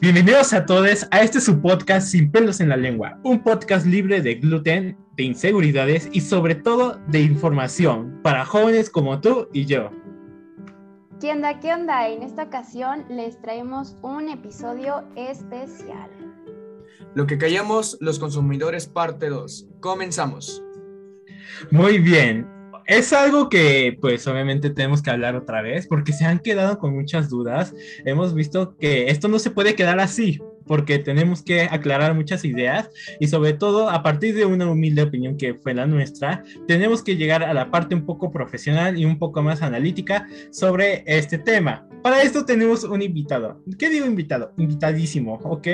Bienvenidos a todos a este su podcast Sin pelos en la lengua, un podcast libre de gluten, de inseguridades y sobre todo de información para jóvenes como tú y yo. ¿Qué onda? ¿Qué onda? En esta ocasión les traemos un episodio especial. Lo que callamos los consumidores parte 2. Comenzamos. Muy bien, es algo que pues obviamente tenemos que hablar otra vez porque se han quedado con muchas dudas. Hemos visto que esto no se puede quedar así porque tenemos que aclarar muchas ideas y sobre todo a partir de una humilde opinión que fue la nuestra, tenemos que llegar a la parte un poco profesional y un poco más analítica sobre este tema. Para esto tenemos un invitado. ¿Qué digo invitado? Invitadísimo, ¿ok?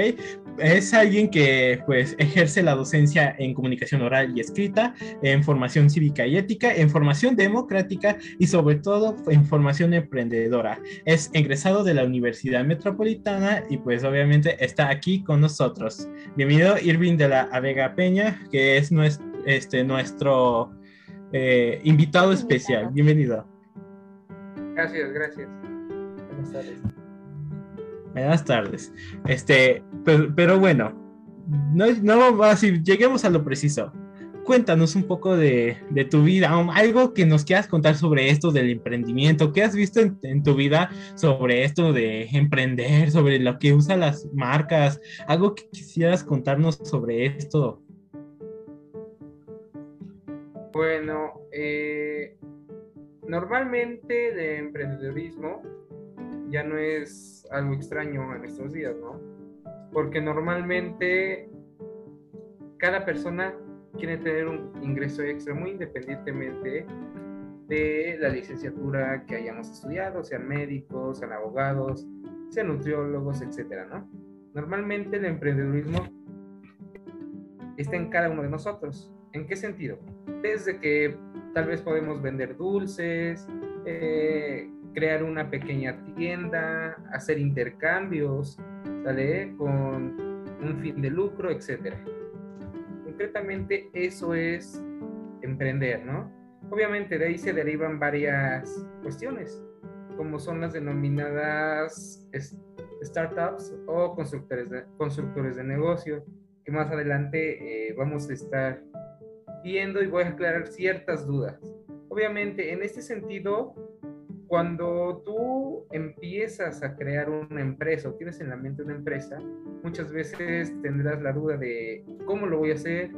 Es alguien que pues ejerce la docencia en comunicación oral y escrita, en formación cívica y ética, en formación democrática y sobre todo en formación emprendedora. Es egresado de la Universidad Metropolitana y pues obviamente está aquí con nosotros. Bienvenido Irving de la Avega Peña, que es nuestro, este, nuestro eh, invitado especial. Bienvenido. Gracias, gracias. Buenas tardes. Buenas tardes. Este, pero, bueno, no, no así, lleguemos a lo preciso. Cuéntanos un poco de, tu vida, algo que nos quieras contar sobre esto del emprendimiento, qué has visto en, tu vida sobre esto de emprender, sobre lo que usan las marcas, algo que quisieras contarnos sobre esto. Bueno, eh, normalmente de emprendedorismo ya no es algo extraño en estos días, ¿no? Porque normalmente cada persona quiere tener un ingreso extra muy independientemente de la licenciatura que hayamos estudiado, sean médicos, sean abogados, sean nutriólogos, etcétera, ¿no? Normalmente el emprendedurismo está en cada uno de nosotros. ¿En qué sentido? Desde que tal vez podemos vender dulces, eh, crear una pequeña tienda, hacer intercambios, ¿sale? Con un fin de lucro, etcétera. Concretamente eso es emprender, ¿no? Obviamente de ahí se derivan varias cuestiones, como son las denominadas startups o constructores de, constructores de negocio, que más adelante eh, vamos a estar viendo y voy a aclarar ciertas dudas. Obviamente, en este sentido, cuando tú empiezas a crear una empresa o tienes en la mente una empresa, muchas veces tendrás la duda de cómo lo voy a hacer,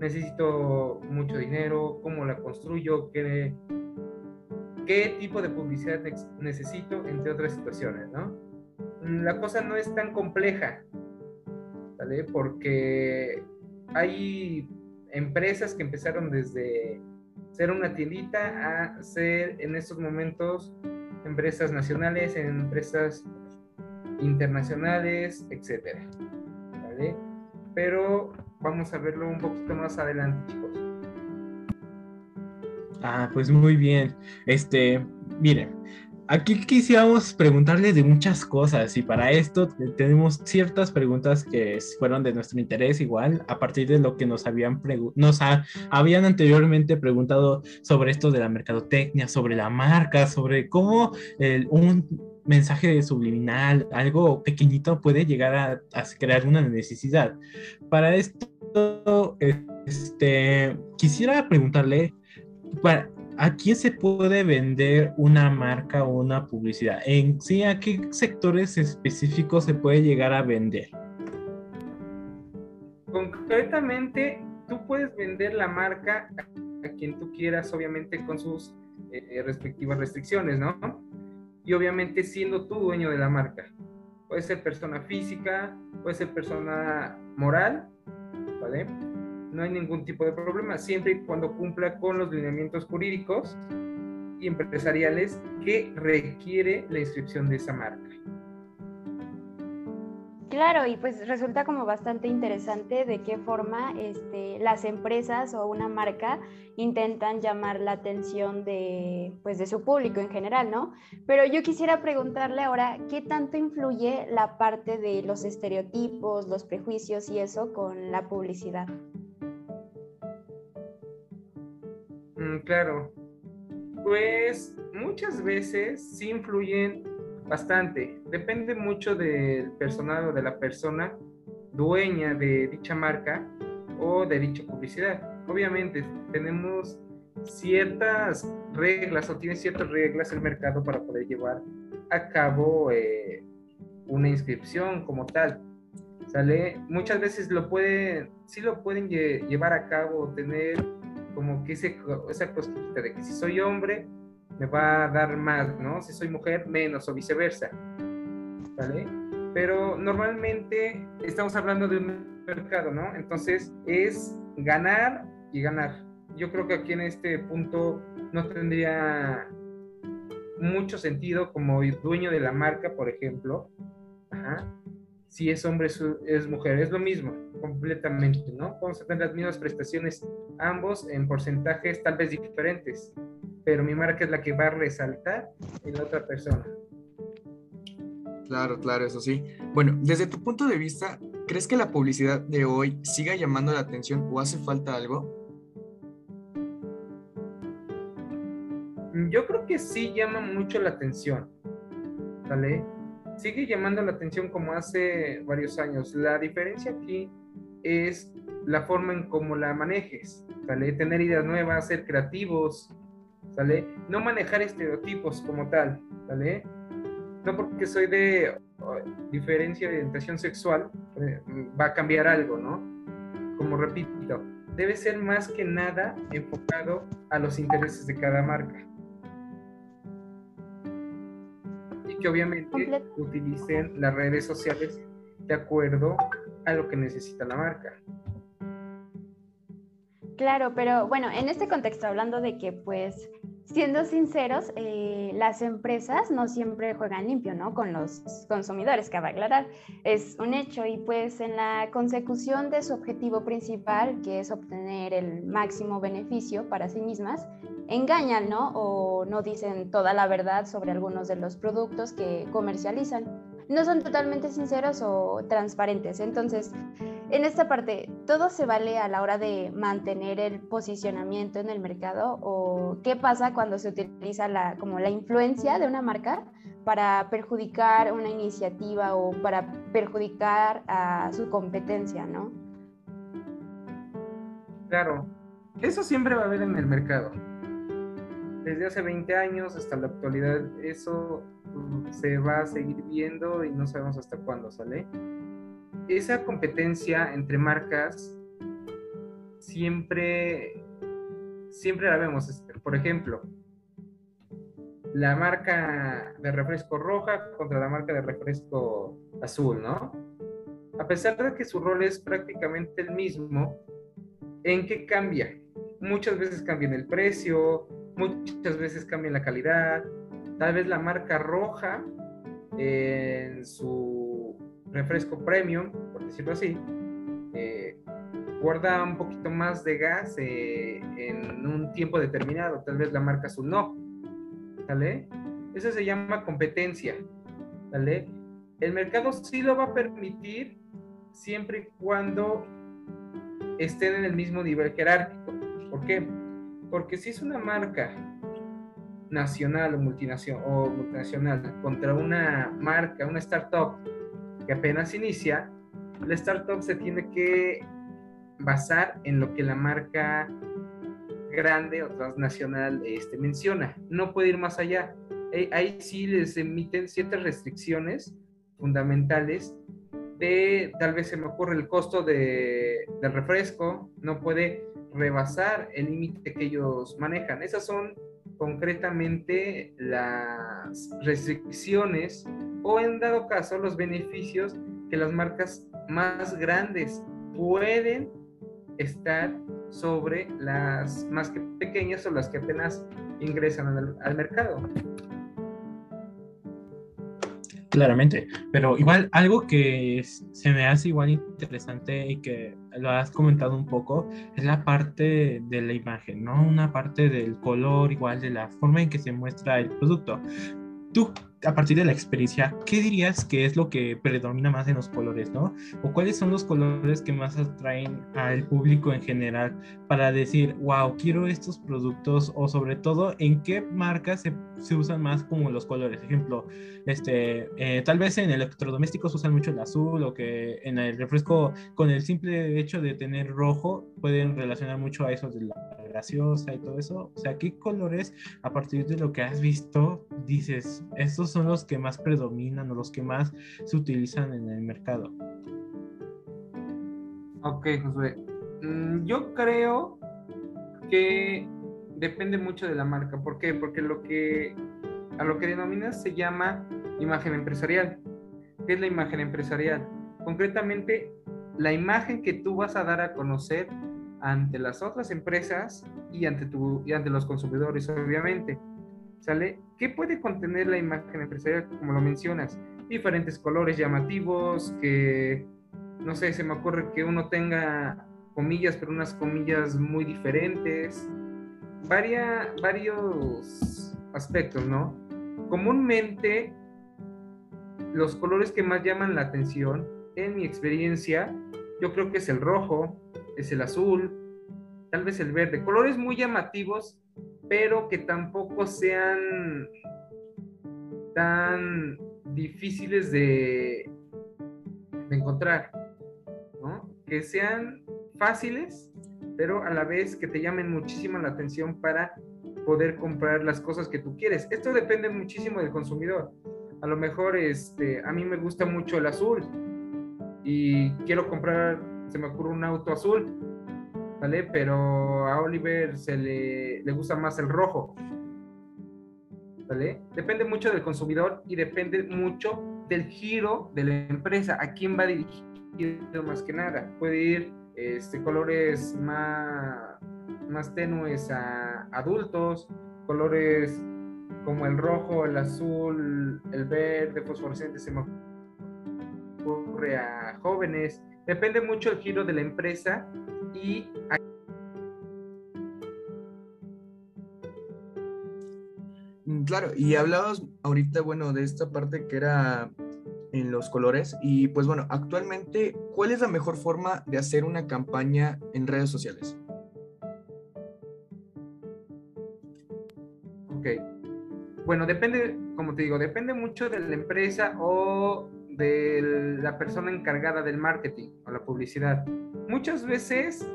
necesito mucho dinero, cómo la construyo, qué, qué tipo de publicidad necesito, entre otras situaciones, ¿no? La cosa no es tan compleja, ¿vale? Porque hay empresas que empezaron desde ser una tiendita a ser en estos momentos empresas nacionales, empresas internacionales, etcétera. ¿Vale? Pero vamos a verlo un poquito más adelante, chicos. Ah, pues muy bien. Este, miren, Aquí quisiéramos preguntarle de muchas cosas y para esto tenemos ciertas preguntas que fueron de nuestro interés igual a partir de lo que nos habían nos habían anteriormente preguntado sobre esto de la mercadotecnia, sobre la marca, sobre cómo un mensaje subliminal, algo pequeñito puede llegar a, a crear una necesidad. Para esto, este, quisiera preguntarle para, ¿a quién se puede vender una marca o una publicidad? En sí, ¿a qué sectores específicos se puede llegar a vender? Concretamente, tú puedes vender la marca a quien tú quieras, obviamente con sus eh, respectivas restricciones, ¿no? Y obviamente siendo tú dueño de la marca. Puede ser persona física, puede ser persona moral, ¿vale? No hay ningún tipo de problema, siempre y cuando cumpla con los lineamientos jurídicos y empresariales que requiere la inscripción de esa marca. Claro, y pues resulta como bastante interesante de qué forma este, las empresas o una marca intentan llamar la atención de, pues, de su público en general, ¿no? Pero yo quisiera preguntarle ahora, ¿qué tanto influye la parte de los estereotipos, los prejuicios y eso con la publicidad? Claro. Pues muchas veces sí influyen bastante. Depende mucho del personal o de la persona dueña de dicha marca o de dicha publicidad. Obviamente tenemos ciertas reglas o tiene ciertas reglas el mercado para poder llevar a cabo eh, una inscripción como tal. ¿Sale? Muchas veces lo pueden, sí lo pueden llevar a cabo, tener como que esa cosquillita de que si soy hombre me va a dar más, ¿no? Si soy mujer, menos o viceversa. ¿Vale? Pero normalmente estamos hablando de un mercado, ¿no? Entonces es ganar y ganar. Yo creo que aquí en este punto no tendría mucho sentido como dueño de la marca, por ejemplo. Si es hombre, es mujer, es lo mismo, completamente, ¿no? Vamos a tener las mismas prestaciones ambos en porcentajes tal vez diferentes, pero mi marca es la que va a resaltar en la otra persona. Claro, claro, eso sí. Bueno, desde tu punto de vista, ¿crees que la publicidad de hoy siga llamando la atención o hace falta algo? Yo creo que sí llama mucho la atención, ¿vale? Sigue llamando la atención como hace varios años. La diferencia aquí es la forma en cómo la manejes, ¿vale? Tener ideas nuevas, ser creativos, ¿vale? No manejar estereotipos como tal, ¿vale? no porque soy de diferencia de orientación sexual, eh, va a cambiar algo, ¿no? Como repito, debe ser más que nada enfocado a los intereses de cada marca. Que obviamente utilicen las redes sociales de acuerdo a lo que necesita la marca. Claro, pero bueno, en este contexto, hablando de que pues siendo sinceros, eh, las empresas no siempre juegan limpio, ¿no? Con los consumidores, que va a aclarar. Es un hecho y pues en la consecución de su objetivo principal, que es obtener el máximo beneficio para sí mismas, engañan, ¿no? O no dicen toda la verdad sobre algunos de los productos que comercializan no son totalmente sinceros o transparentes. Entonces, en esta parte, ¿todo se vale a la hora de mantener el posicionamiento en el mercado? ¿O qué pasa cuando se utiliza la, como la influencia de una marca para perjudicar una iniciativa o para perjudicar a su competencia, no? Claro, eso siempre va a haber en el mercado. Desde hace 20 años hasta la actualidad, eso se va a seguir viendo y no sabemos hasta cuándo sale. Esa competencia entre marcas siempre, siempre la vemos. Por ejemplo, la marca de refresco roja contra la marca de refresco azul, ¿no? A pesar de que su rol es prácticamente el mismo, ¿en qué cambia? Muchas veces cambia el precio, muchas veces cambia la calidad, Tal vez la marca roja en su refresco premium, por decirlo así, eh, guarda un poquito más de gas eh, en un tiempo determinado. Tal vez la marca azul no. ¿Vale? Eso se llama competencia. ¿Vale? El mercado sí lo va a permitir siempre y cuando estén en el mismo nivel jerárquico. ¿Por qué? Porque si es una marca nacional o, multinacional, o multinacional contra una marca, una startup que apenas inicia, la startup se tiene que basar en lo que la marca grande o transnacional este, menciona. No puede ir más allá. Ahí sí les emiten ciertas restricciones fundamentales de, tal vez se me ocurre, el costo de, del refresco, no puede rebasar el límite que ellos manejan. Esas son concretamente las restricciones o en dado caso los beneficios que las marcas más grandes pueden estar sobre las más pequeñas o las que apenas ingresan al mercado. Claramente, pero igual algo que se me hace igual interesante y que lo has comentado un poco es la parte de la imagen, ¿no? Una parte del color, igual de la forma en que se muestra el producto. Tú a partir de la experiencia, ¿qué dirías que es lo que predomina más en los colores, no? ¿O cuáles son los colores que más atraen al público en general para decir, wow, quiero estos productos? O sobre todo, ¿en qué marcas se, usan más como los colores? Ejemplo, este, eh, tal vez en electrodomésticos usan mucho el azul o que en el refresco, con el simple hecho de tener rojo, pueden relacionar mucho a eso de la y todo eso. O sea, ¿qué colores a partir de lo que has visto dices, estos son los que más predominan o los que más se utilizan en el mercado? Ok, Josué. Mm, yo creo que depende mucho de la marca. ¿Por qué? Porque lo que a lo que denominas se llama imagen empresarial. ¿Qué es la imagen empresarial? Concretamente, la imagen que tú vas a dar a conocer ante las otras empresas y ante, y ante los consumidores, obviamente. ¿Sale? ¿Qué puede contener la imagen empresarial, como lo mencionas? Diferentes colores llamativos, que, no sé, se me ocurre que uno tenga comillas, pero unas comillas muy diferentes. Varia, varios aspectos, ¿no? Comúnmente, los colores que más llaman la atención, en mi experiencia, yo creo que es el rojo, es el azul, tal vez el verde, colores muy llamativos, pero que tampoco sean tan difíciles de, encontrar, que sean fáciles, pero a la vez que te llamen muchísimo la atención para poder comprar las cosas que tú quieres. Esto depende muchísimo del consumidor. A lo mejor este, a mí me gusta mucho el azul y quiero comprar se me ocurre un auto azul, ¿vale? Pero a Oliver se le, le gusta más el rojo, ¿vale? Depende mucho del consumidor y depende mucho del giro de la empresa, a quién va dirigido más que nada. Puede ir este, colores más, más tenues a adultos, colores como el rojo, el azul, el verde, fosforescente, se me ocurre a jóvenes. Depende mucho el giro de la empresa y... Mm, claro, y hablabas ahorita, bueno, de esta parte que era en los colores y pues bueno, actualmente, ¿cuál es la mejor forma de hacer una campaña en redes sociales? Ok. Bueno, depende, como te digo, depende mucho de la empresa o de la persona encargada del marketing o la publicidad. Muchas veces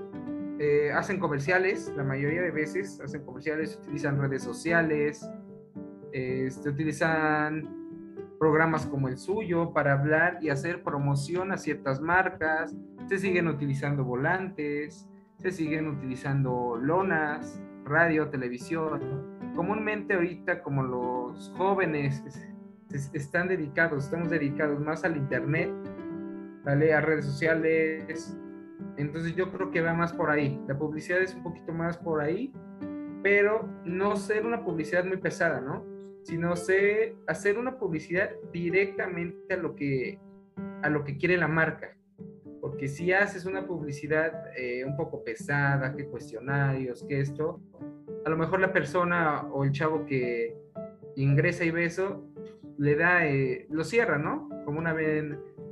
eh, hacen comerciales, la mayoría de veces hacen comerciales, utilizan redes sociales, este, utilizan programas como el suyo para hablar y hacer promoción a ciertas marcas, se siguen utilizando volantes, se siguen utilizando lonas, radio, televisión. Comúnmente ahorita como los jóvenes están dedicados, estamos dedicados más al Internet, ¿vale? A redes sociales. Entonces yo creo que va más por ahí. La publicidad es un poquito más por ahí, pero no ser una publicidad muy pesada, ¿no? Sino ser, hacer una publicidad directamente a lo que, a lo que quiere la marca. Porque si haces una publicidad eh, un poco pesada, que cuestionarios, que esto, a lo mejor la persona o el chavo que ingresa y ve eso, le da, eh, lo cierra, ¿no? Como una,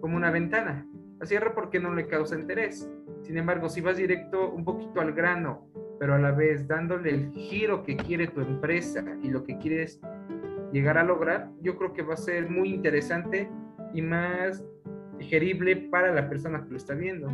como una ventana. La cierra porque no le causa interés. Sin embargo, si vas directo un poquito al grano, pero a la vez dándole el giro que quiere tu empresa y lo que quieres llegar a lograr, yo creo que va a ser muy interesante y más digerible para la persona que lo está viendo.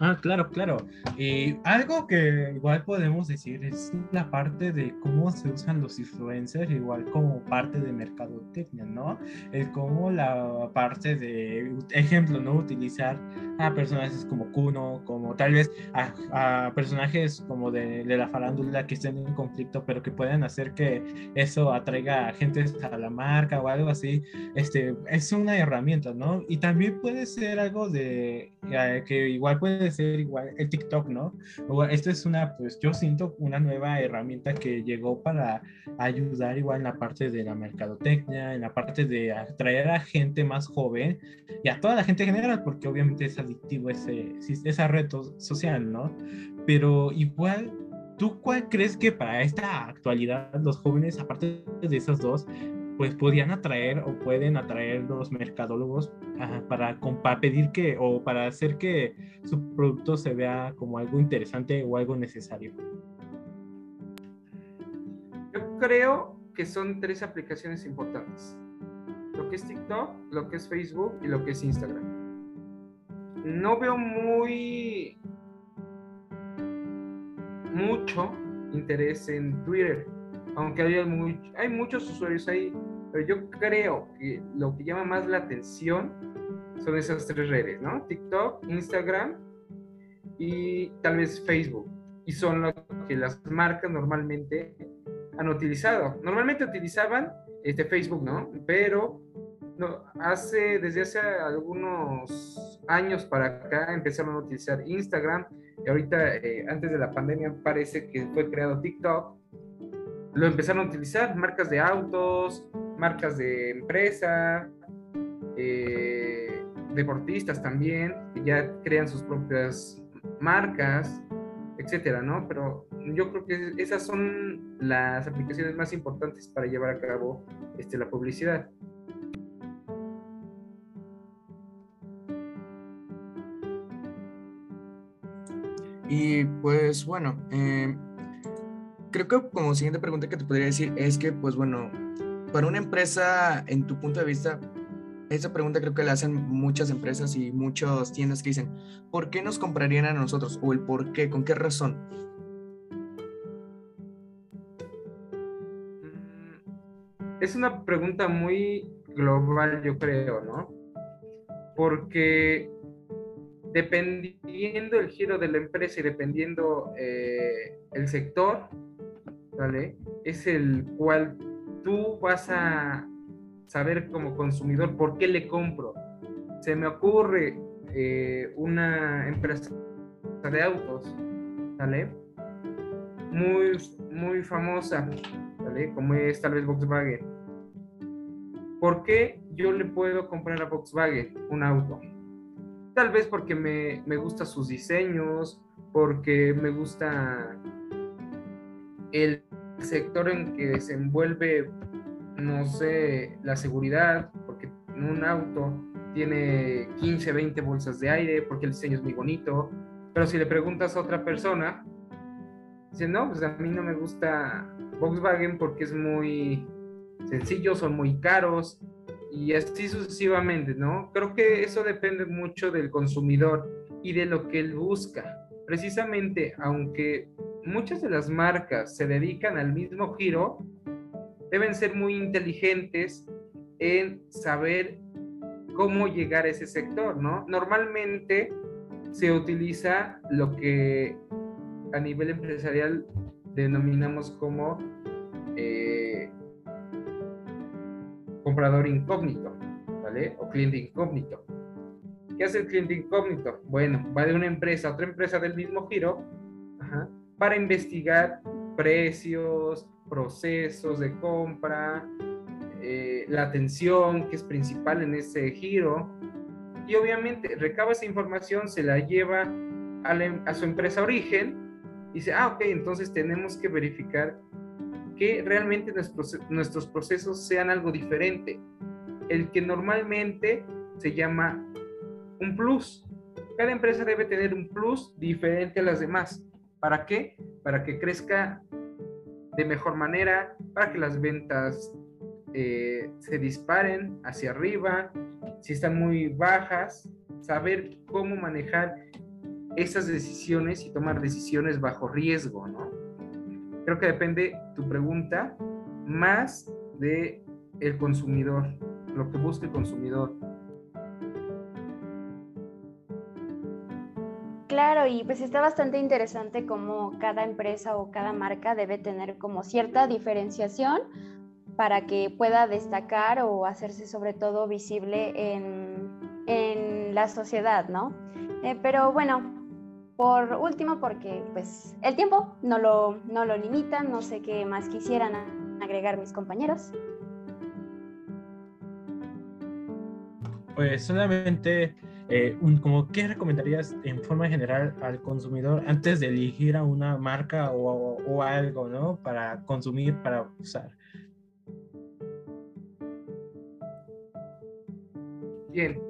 Ah, claro, claro. Y algo que igual podemos decir es la parte de cómo se usan los influencers, igual como parte de mercadotecnia, ¿no? Es como la parte de, ejemplo, ¿no? Utilizar a personajes como Kuno, como tal vez a, personajes como de, de, la farándula que estén en conflicto, pero que pueden hacer que eso atraiga a gente a la marca o algo así. Este, es una herramienta, ¿no? Y también puede ser algo de, eh, que igual puede ser igual el TikTok, ¿no? Esto es una, pues yo siento una nueva herramienta que llegó para ayudar igual en la parte de la mercadotecnia, en la parte de atraer a gente más joven y a toda la gente en general, porque obviamente es adictivo ese, esa red social, ¿no? Pero igual ¿tú cuál crees que para esta actualidad los jóvenes, aparte de esas dos, pues podían atraer o pueden atraer los mercadólogos para, pedir que o para hacer que su producto se vea como algo interesante o algo necesario? Yo creo que son tres aplicaciones importantes. Lo que es TikTok, lo que es Facebook y lo que es Instagram. No veo muy mucho interés en Twitter, aunque hay, hay muchos usuarios ahí, pero yo creo que lo que llama más la atención son esas tres redes, ¿no? TikTok, Instagram y tal vez Facebook. Y son lo que las marcas normalmente han utilizado. Normalmente utilizaban este Facebook, ¿no? Pero hace, desde hace algunos años para acá empezaron a utilizar Instagram y ahorita, eh, antes de la pandemia, parece que fue creado TikTok. Lo empezaron a utilizar marcas de autos, marcas de empresa, eh, deportistas también, que ya crean sus propias marcas, etcétera, ¿no? Pero yo creo que esas son las aplicaciones más importantes para llevar a cabo este, la publicidad. Y pues bueno, eh, creo que como siguiente pregunta que te podría decir es que pues bueno, para una empresa, en tu punto de vista, esa pregunta creo que la hacen muchas empresas y muchas tiendas que dicen, ¿por qué nos comprarían a nosotros? O el por qué, ¿con qué razón? Mm, es una pregunta muy global, yo creo, ¿no? Porque dependiendo el giro de la empresa y dependiendo eh, el sector, ¿vale? Es el cual tú vas a saber como consumidor por qué le compro. Se me ocurre eh, una empresa de autos, ¿vale? Muy, muy famosa, ¿vale? Como es tal vez Volkswagen. ¿Por qué yo le puedo comprar a Volkswagen un auto? Tal vez porque me, me gusta sus diseños, porque me gusta el sector en que se envuelve, no sé, la seguridad, porque un auto tiene 15, 20 bolsas de aire, porque el diseño es muy bonito. Pero si le preguntas a otra persona, dice, no, pues a mí no me gusta Volkswagen porque es muy sencillo, son muy caros, y así sucesivamente, ¿no? Creo que eso depende mucho del consumidor y de lo que él busca. Precisamente, aunque muchas de las marcas se dedican al mismo giro, deben ser muy inteligentes en saber cómo llegar a ese sector, ¿no? Normalmente se utiliza lo que a nivel empresarial denominamos como eh, comprador incógnito, ¿vale? O cliente incógnito. ¿Qué hace el cliente incógnito? Bueno, va de una empresa a otra empresa del mismo giro para investigar precios, procesos de compra, eh, la atención que es principal en ese giro. Y obviamente recaba esa información, se la lleva a, em, su empresa origen y dice, ah, ok, entonces tenemos que verificar que realmente nuestros procesos sean algo diferente. El que normalmente se llama un plus. Cada empresa debe tener un plus diferente a las demás. ¿Para qué? Para que crezca de mejor manera, para que las ventas eh, se disparen hacia arriba, si están muy bajas, saber cómo manejar esas decisiones y tomar decisiones bajo riesgo, ¿no? creo que depende tu pregunta más de el consumidor, lo que busca el consumidor. Claro, y pues está bastante interesante cómo cada empresa o cada marca debe tener como cierta diferenciación para que pueda destacar o hacerse sobre todo visible en, en la sociedad, ¿no? Eh, pero bueno, por último, porque pues el tiempo no lo, no lo limita, no sé qué más quisieran agregar mis compañeros. Pues solamente eh, ¿qué recomendarías en forma general al consumidor antes de elegir a una marca o, o algo, ¿no? Para consumir, para usar. Bien,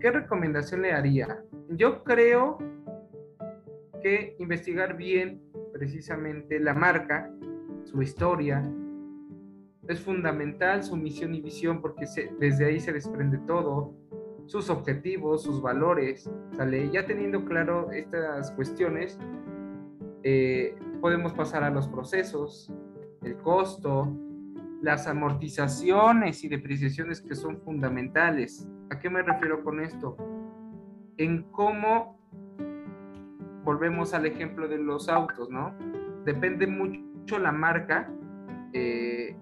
¿qué recomendación le haría? Yo creo que investigar bien precisamente la marca, su historia, es fundamental su misión y visión porque desde ahí se desprende todo, sus objetivos, sus valores. Ya teniendo claro estas cuestiones, eh, podemos pasar a los procesos, el costo, las amortizaciones y depreciaciones que son fundamentales. ¿A qué me refiero con esto? En cómo volvemos al ejemplo de los autos, ¿no? Depende mucho la marca, eh,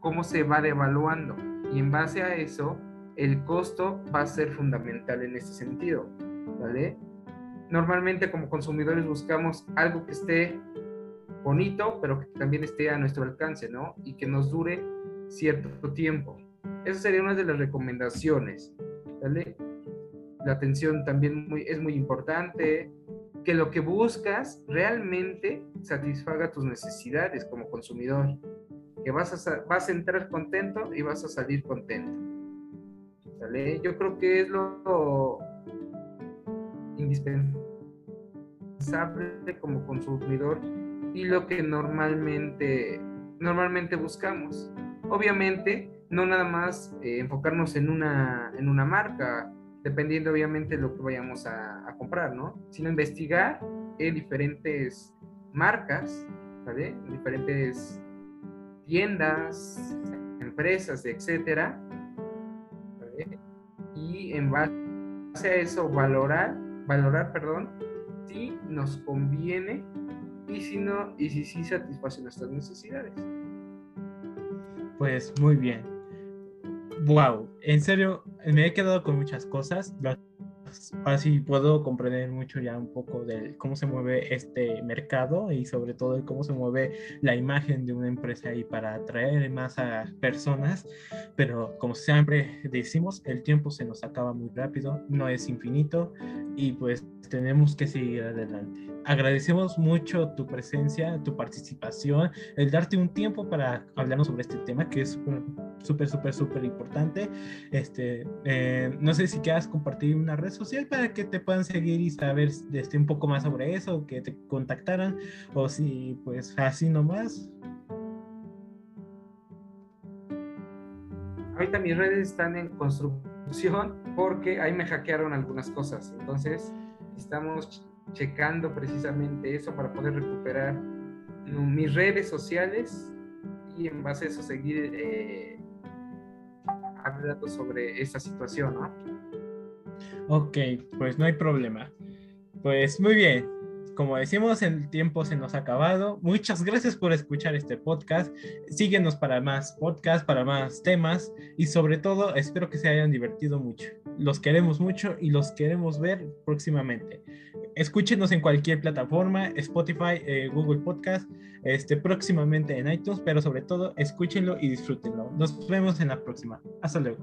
cómo se va devaluando. Y en base a eso, el costo va a ser fundamental en ese sentido, ¿vale? Normalmente como consumidores buscamos algo que esté bonito, pero que también esté a nuestro alcance, ¿no? Y que nos dure cierto tiempo. Esa sería una de las recomendaciones, ¿vale? La atención también es muy importante, que lo que buscas realmente satisfaga tus necesidades como consumidor, que vas a, vas a entrar contento y vas a salir contento. Yo creo que es lo indispensable como consumidor y lo que normalmente, normalmente buscamos. Obviamente, no nada más eh, enfocarnos en una, en una marca, dependiendo obviamente de lo que vayamos a, comprar, ¿no? Sino investigar en diferentes marcas, ¿vale? En diferentes tiendas, empresas, etcétera, Y en base a eso valorar, valorar, perdón, si nos conviene y si no, y si sí satisface nuestras necesidades. Pues muy bien. Wow, en serio, me he quedado con muchas cosas. Así puedo comprender mucho ya un poco de cómo se mueve este mercado y sobre todo cómo se mueve la imagen de una empresa ahí para atraer más a personas. Pero como siempre decimos, el tiempo se nos acaba muy rápido, no es infinito y pues tenemos que seguir adelante. Agradecemos mucho tu presencia, tu participación, el darte un tiempo para hablarnos sobre este tema que es súper, súper, súper, súper importante. Este, eh, no sé si quieras compartir una red social para que te puedan seguir y saber este, un poco más sobre eso, que te contactaran, o si pues así nomás. Ahorita mis redes están en construcción porque ahí me hackearon algunas cosas. Entonces, estamos checando precisamente eso para poder recuperar mis redes sociales y en base a eso seguir eh, hablando sobre esta situación, ¿no? Ok, pues no hay problema. Pues muy bien, como decimos, el tiempo se nos ha acabado. Muchas gracias por escuchar este podcast. Síguenos para más podcasts, para más temas y sobre todo espero que se hayan divertido mucho. Los queremos mucho y los queremos ver próximamente. Escúchenos en cualquier plataforma, Spotify, eh, Google Podcast, este, próximamente en iTunes, pero sobre todo escúchenlo y disfrútenlo. Nos vemos en la próxima. Hasta luego.